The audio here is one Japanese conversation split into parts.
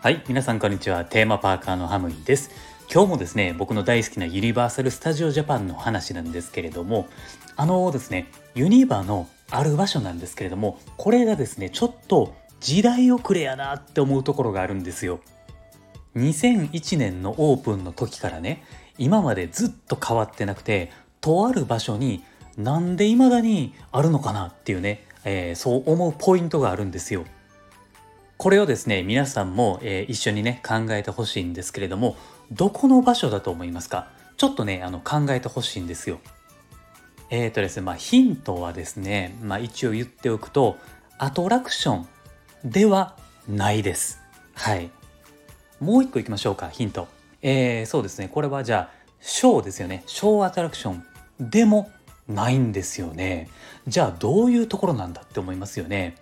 はい皆さんこんにちは。テーマパーカーのハムイです。今日もですね僕の大好きなユニバーサル・スタジオ・ジャパンの話なんですけれどもあのですねユニバのある場所なんですけれどもこれがですねちょっと時代遅れやなって思うところがあるんですよ。2001年のオープンの時からね今までずっと変わってなくてとある場所になんで未だにあるのかなっていうね、えー、そう思うポイントがあるんですよ。これをですね皆さんも、えー、一緒にね考えてほしいんですけれどもどこの場所だと思いますか？ちょっとねあの考えてほしいんですよ。えーとですねまあヒントはですねまあ一応言っておくとアトラクションではないです。はい。もう一個いきましょうかヒント。えー、そうですねこれはじゃあショーですよね。ショーアトラクションでもないんですよね。じゃあどういうところなんだって思いますよね。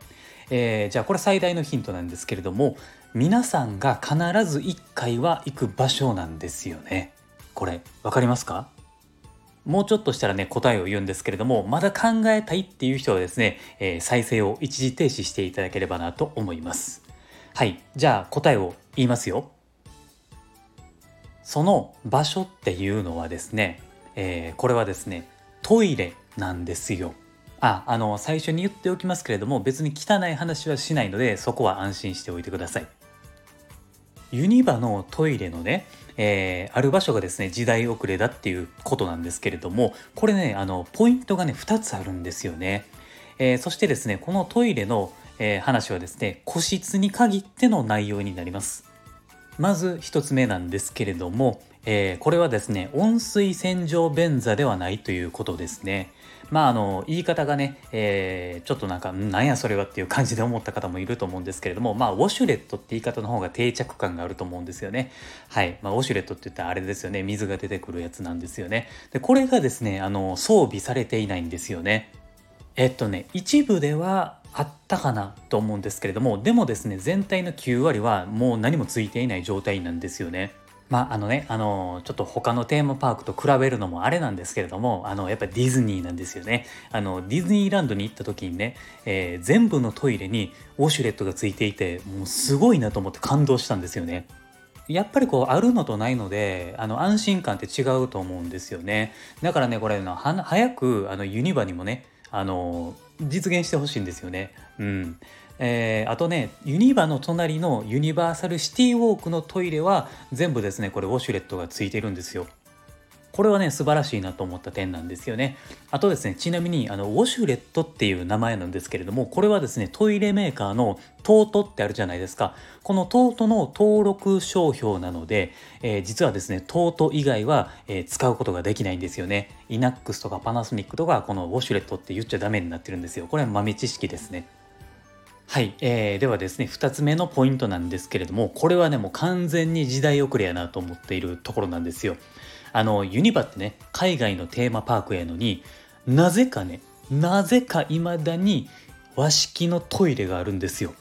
えー、じゃあこれ最大のヒントなんですけれども皆さんが必ず1回は行く場所なんですよね。これ分かりますか？もうちょっとしたらね答えを言うんですけれどもまだ考えたいっていう人はですね、えー、再生を一時停止していただければなと思います。はいじゃあ答えを言いますよ。その場所っていうのはですね、えー、これはですねトイレなんですよ。ああの最初に言っておきますけれども別に汚い話はしないのでそこは安心しておいてください。ユニバのトイレのね、えー、ある場所がですね時代遅れだっていうことなんですけれどもこれねあのポイントがね2つあるんですよね、えー、そしてですねこのトイレの、えー、話はですね個室に限っての内容になります。まず1つ目なんですけれども、えー、これはですね温水洗浄便座ではないということですね。まああの言い方がね、えー、ちょっとなんかなんやそれはっていう感じで思った方もいると思うんですけれどもまあウォシュレットって言い方の方が定着感があると思うんですよね。はい、まあ、ウォシュレットって言ったらあれですよね。水が出てくるやつなんですよね。でこれがですねあの装備されていないんですよね。えっとね一部ではあったかなと思うんですけれどもでもですね全体の9割はもう何もついていない状態なんですよね。まああのねあのちょっと他のテーマパークと比べるのもあれなんですけれどもあのやっぱりディズニーなんですよね。あのディズニーランドに行った時にね、えー、全部のトイレにウォシュレットがついていてもうすごいなと思って感動したんですよね。やっぱりこうあるのとないのであの安心感って違うと思うんですよね。だからねこれの早くあのユニバにもねあの実現してほしいんですよね。うん。えー、あとねユニバの隣のユニバーサルシティウォークのトイレは全部ですねこれウォシュレットがついてるんですよ。これはね素晴らしいなと思った点なんですよね。あとですねちなみにあのウォシュレットっていう名前なんですけれどもこれはですねトイレメーカーのトートってあるじゃないですか。このトートの登録商標なので、えー、実はですねトート以外は、えー、使うことができないんですよね。イナックスとかパナソニックとかこのウォシュレットって言っちゃダメになってるんですよ。これは豆知識ですね。はい、えー、ではですね2つ目のポイントなんですけれどもこれはねもう完全に時代遅れやなと思っているところなんですよ。あのユニバってね海外のテーマパークやのになぜかねなぜか未だに和式のトイレがあるんですよ。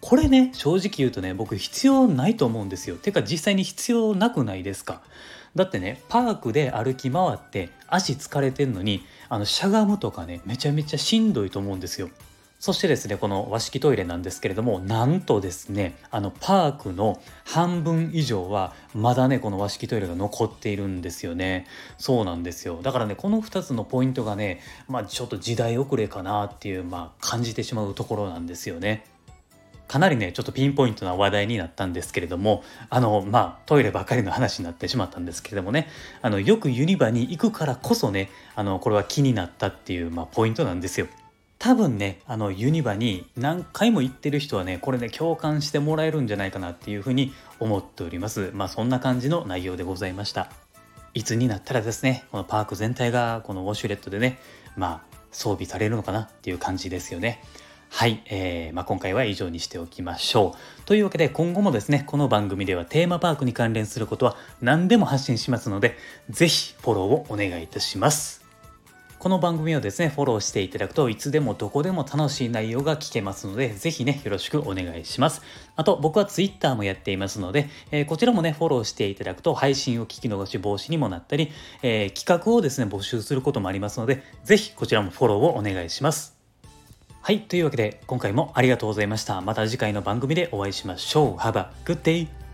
これね正直言うとね僕必要ないと思うんですよ。てか実際に必要なくないですかだってねパークで歩き回って足疲れてんのにあのしゃがむとかねめちゃめちゃしんどいと思うんですよ。そしてですねこの和式トイレなんですけれどもなんとですねあのパークの半分以上はまだねこの和式トイレが残っているんですよね。そうなんですよ。だからねこの2つのポイントがねまあちょっと時代遅れかなっていうまあ感じてしまうところなんですよね。かなりねちょっとピンポイントな話題になったんですけれどもあのまあトイレばっかりの話になってしまったんですけれどもね。あのよくユニバに行くからこそねあのこれは気になったっていう、まあ、ポイントなんですよ。多分ねあのユニバに何回も行ってる人はねこれね共感してもらえるんじゃないかなっていうふうに思っておりますまあそんな感じの内容でございましたいつになったらですねこのパーク全体がこのウォシュレットでねまあ装備されるのかなっていう感じですよねはい、えーまあ、今回は以上にしておきましょう。というわけで今後もですね、この番組ではテーマパークに関連することは何でも発信しますので、是非フォローをお願いいたします。この番組をですね、フォローしていただくといつでもどこでも楽しい内容が聞けますので、ぜひね、よろしくお願いします。あと、僕は Twitter もやっていますので、えー、こちらもね、フォローしていただくと配信を聞き逃し防止にもなったり、えー、企画をですね、募集することもありますので、ぜひこちらもフォローをお願いします。はい、というわけで今回もありがとうございました。また次回の番組でお会いしましょう。Have a good day!